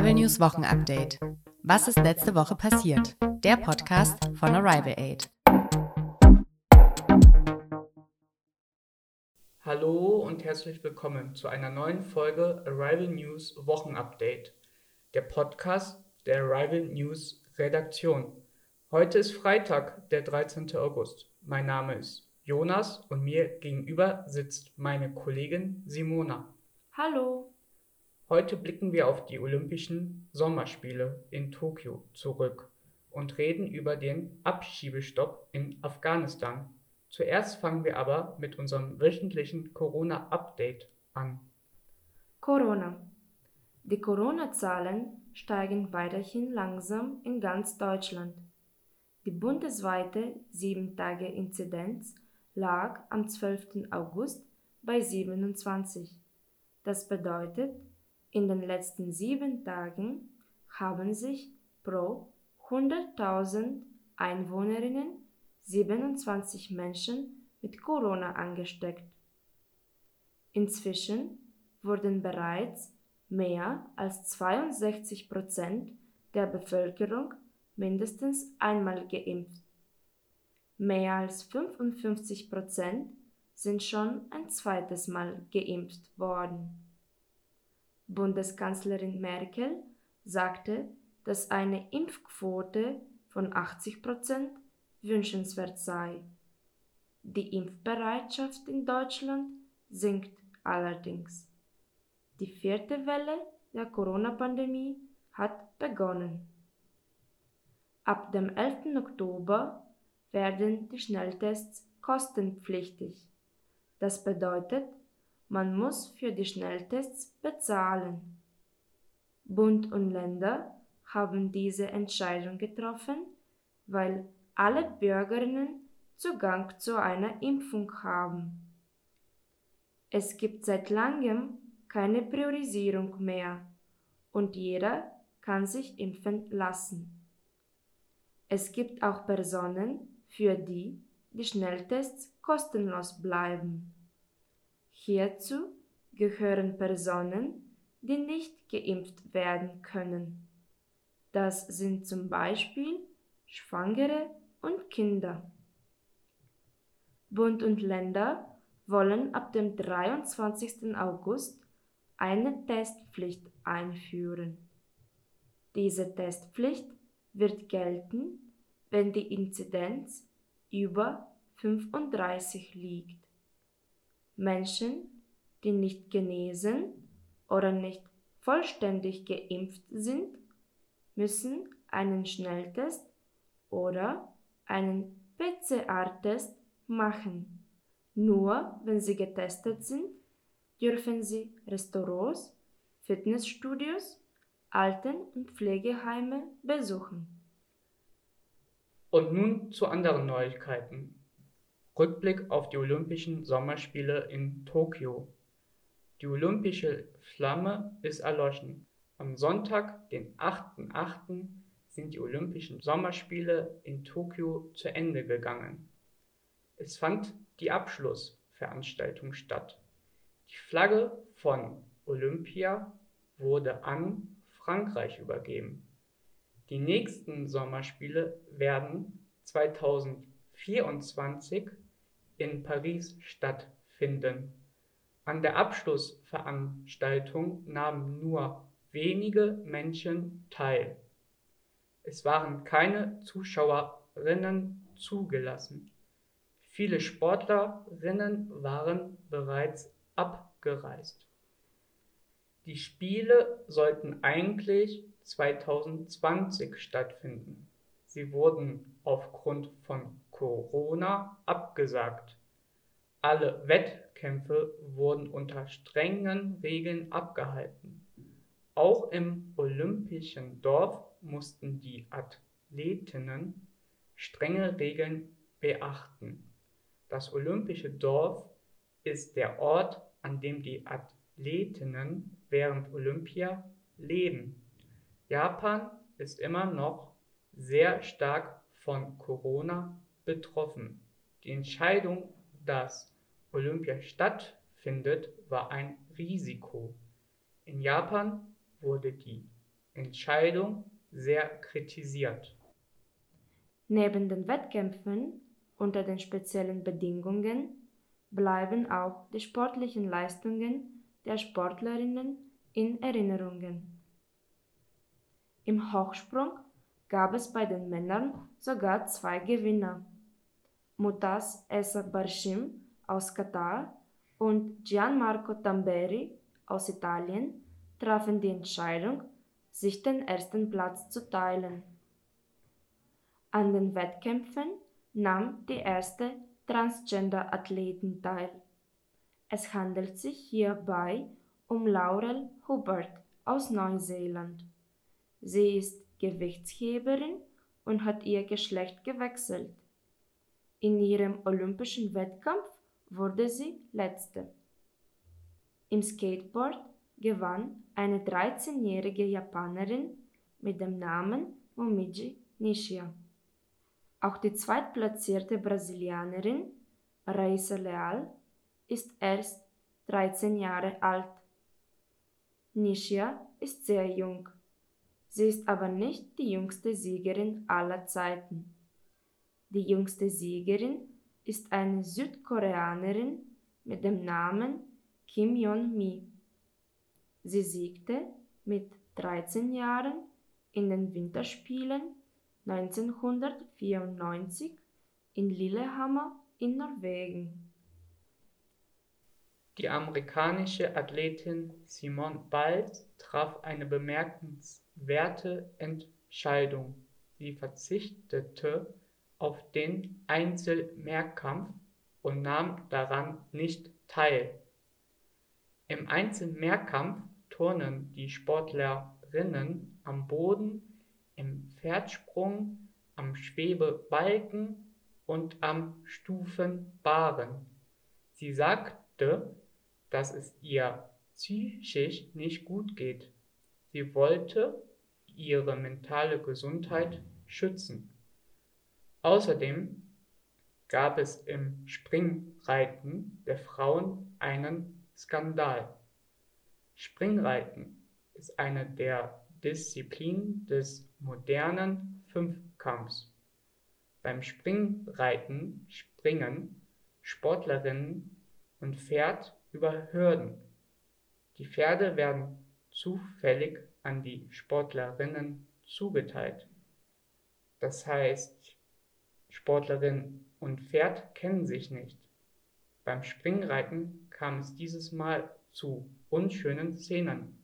Arrival News Wochenupdate. Was ist letzte Woche passiert? Der Podcast von Arrival Aid. Hallo und herzlich willkommen zu einer neuen Folge Arrival News Wochenupdate, der Podcast der Arrival News Redaktion. Heute ist Freitag, der 13. August. Mein Name ist Jonas und mir gegenüber sitzt meine Kollegin Simona. Hallo. Heute blicken wir auf die Olympischen Sommerspiele in Tokio zurück und reden über den Abschiebestopp in Afghanistan. Zuerst fangen wir aber mit unserem wöchentlichen Corona-Update an. Corona. Die Corona-Zahlen steigen weiterhin langsam in ganz Deutschland. Die bundesweite 7-Tage-Inzidenz lag am 12. August bei 27. Das bedeutet, in den letzten sieben Tagen haben sich pro 100.000 Einwohnerinnen 27 Menschen mit Corona angesteckt. Inzwischen wurden bereits mehr als 62 Prozent der Bevölkerung mindestens einmal geimpft. Mehr als 55 Prozent sind schon ein zweites Mal geimpft worden. Bundeskanzlerin Merkel sagte, dass eine Impfquote von 80 Prozent wünschenswert sei. Die Impfbereitschaft in Deutschland sinkt allerdings. Die vierte Welle der Corona-Pandemie hat begonnen. Ab dem 11. Oktober werden die Schnelltests kostenpflichtig. Das bedeutet, man muss für die Schnelltests bezahlen. Bund und Länder haben diese Entscheidung getroffen, weil alle Bürgerinnen Zugang zu einer Impfung haben. Es gibt seit langem keine Priorisierung mehr und jeder kann sich impfen lassen. Es gibt auch Personen, für die die Schnelltests kostenlos bleiben. Hierzu gehören Personen, die nicht geimpft werden können. Das sind zum Beispiel Schwangere und Kinder. Bund und Länder wollen ab dem 23. August eine Testpflicht einführen. Diese Testpflicht wird gelten, wenn die Inzidenz über 35 liegt. Menschen, die nicht genesen oder nicht vollständig geimpft sind, müssen einen Schnelltest oder einen PCR-Test machen. Nur wenn sie getestet sind, dürfen sie Restaurants, Fitnessstudios, Alten- und Pflegeheime besuchen. Und nun zu anderen Neuigkeiten. Rückblick auf die Olympischen Sommerspiele in Tokio. Die olympische Flamme ist erloschen. Am Sonntag, den 8.8., sind die Olympischen Sommerspiele in Tokio zu Ende gegangen. Es fand die Abschlussveranstaltung statt. Die Flagge von Olympia wurde an Frankreich übergeben. Die nächsten Sommerspiele werden 2024 in Paris stattfinden. An der Abschlussveranstaltung nahmen nur wenige Menschen teil. Es waren keine Zuschauerinnen zugelassen. Viele Sportlerinnen waren bereits abgereist. Die Spiele sollten eigentlich 2020 stattfinden. Sie wurden aufgrund von Corona abgesagt. Alle Wettkämpfe wurden unter strengen Regeln abgehalten. Auch im olympischen Dorf mussten die Athletinnen strenge Regeln beachten. Das olympische Dorf ist der Ort, an dem die Athletinnen während Olympia leben. Japan ist immer noch sehr stark von Corona betroffen. Die Entscheidung, dass Olympia stattfindet, war ein Risiko. In Japan wurde die Entscheidung sehr kritisiert. Neben den Wettkämpfen unter den speziellen Bedingungen bleiben auch die sportlichen Leistungen der Sportlerinnen in Erinnerungen. Im Hochsprung gab es bei den Männern sogar zwei Gewinner. Mutas Essa Barshim aus Katar und Gianmarco Tamberi aus Italien trafen die Entscheidung, sich den ersten Platz zu teilen. An den Wettkämpfen nahm die erste Transgender-Athletin teil. Es handelt sich hierbei um Laurel Hubbard aus Neuseeland. Sie ist Gewichtsheberin und hat ihr Geschlecht gewechselt. In ihrem olympischen Wettkampf wurde sie letzte. Im Skateboard gewann eine 13-jährige Japanerin mit dem Namen Momiji Nishia. Auch die zweitplatzierte Brasilianerin Raisa Leal ist erst 13 Jahre alt. Nishia ist sehr jung. Sie ist aber nicht die jüngste Siegerin aller Zeiten. Die jüngste Siegerin ist eine Südkoreanerin mit dem Namen Kim Yeon-mi. Sie siegte mit 13 Jahren in den Winterspielen 1994 in Lillehammer in Norwegen. Die amerikanische Athletin Simone Biles traf eine bemerkenswerte Entscheidung. Sie verzichtete auf den Einzelmehrkampf und nahm daran nicht teil. Im Einzelmehrkampf turnen die Sportlerinnen am Boden im Pferdsprung, am Schwebebalken und am Stufenbarren. Sie sagte, dass es ihr psychisch nicht gut geht. Sie wollte ihre mentale Gesundheit schützen. Außerdem gab es im Springreiten der Frauen einen Skandal. Springreiten ist eine der Disziplinen des modernen Fünfkampfs. Beim Springreiten springen Sportlerinnen und Pferd über Hürden. Die Pferde werden zufällig an die Sportlerinnen zugeteilt. Das heißt, Sportlerin und Pferd kennen sich nicht. Beim Springreiten kam es dieses Mal zu unschönen Szenen.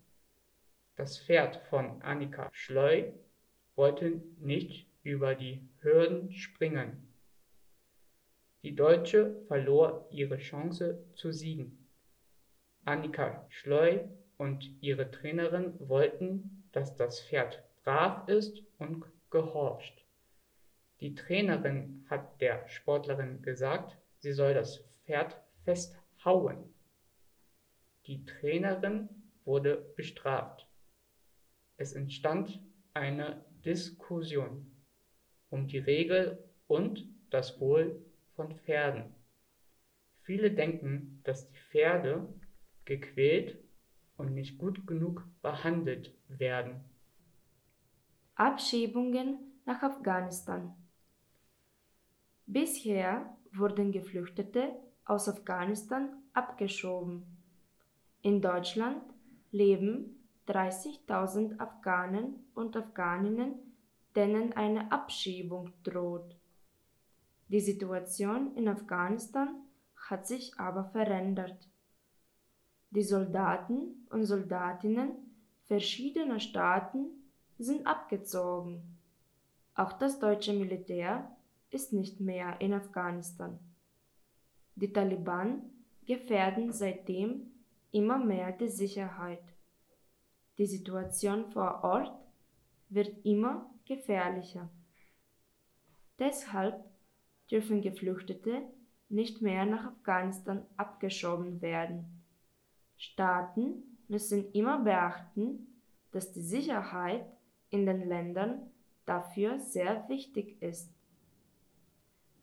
Das Pferd von Annika Schleu wollte nicht über die Hürden springen. Die Deutsche verlor ihre Chance zu siegen. Annika Schleu und ihre Trainerin wollten, dass das Pferd brav ist und gehorcht. Die Trainerin hat der Sportlerin gesagt, sie soll das Pferd festhauen. Die Trainerin wurde bestraft. Es entstand eine Diskussion um die Regel und das Wohl von Pferden. Viele denken, dass die Pferde gequält und nicht gut genug behandelt werden. Abschiebungen nach Afghanistan. Bisher wurden Geflüchtete aus Afghanistan abgeschoben. In Deutschland leben 30.000 Afghanen und Afghaninnen, denen eine Abschiebung droht. Die Situation in Afghanistan hat sich aber verändert. Die Soldaten und Soldatinnen verschiedener Staaten sind abgezogen. Auch das deutsche Militär ist nicht mehr in Afghanistan. Die Taliban gefährden seitdem immer mehr die Sicherheit. Die Situation vor Ort wird immer gefährlicher. Deshalb dürfen Geflüchtete nicht mehr nach Afghanistan abgeschoben werden. Staaten müssen immer beachten, dass die Sicherheit in den Ländern dafür sehr wichtig ist.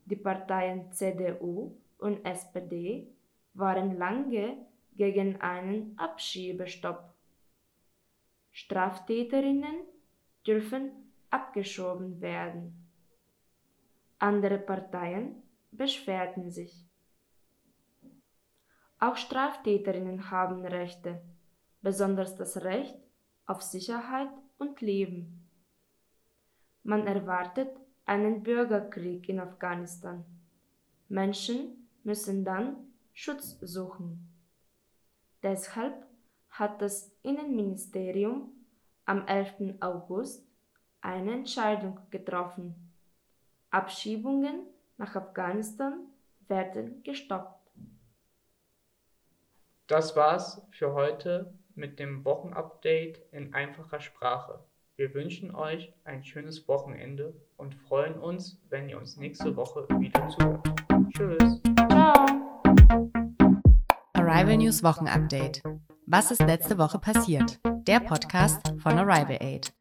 Die Parteien CDU und SPD waren lange gegen einen Abschiebestopp Straftäterinnen dürfen abgeschoben werden. Andere Parteien beschwerten sich. Auch Straftäterinnen haben Rechte, besonders das Recht auf Sicherheit und Leben. Man erwartet einen Bürgerkrieg in Afghanistan. Menschen müssen dann Schutz suchen. Deshalb hat das Innenministerium am 11. August eine Entscheidung getroffen. Abschiebungen nach Afghanistan werden gestoppt. Das war's für heute mit dem Wochenupdate in einfacher Sprache. Wir wünschen euch ein schönes Wochenende und freuen uns, wenn ihr uns nächste Woche wieder zuhört. Tschüss. Ciao. Arrival News Wochenupdate. Was ist letzte Woche passiert? Der Podcast von Arrival Aid.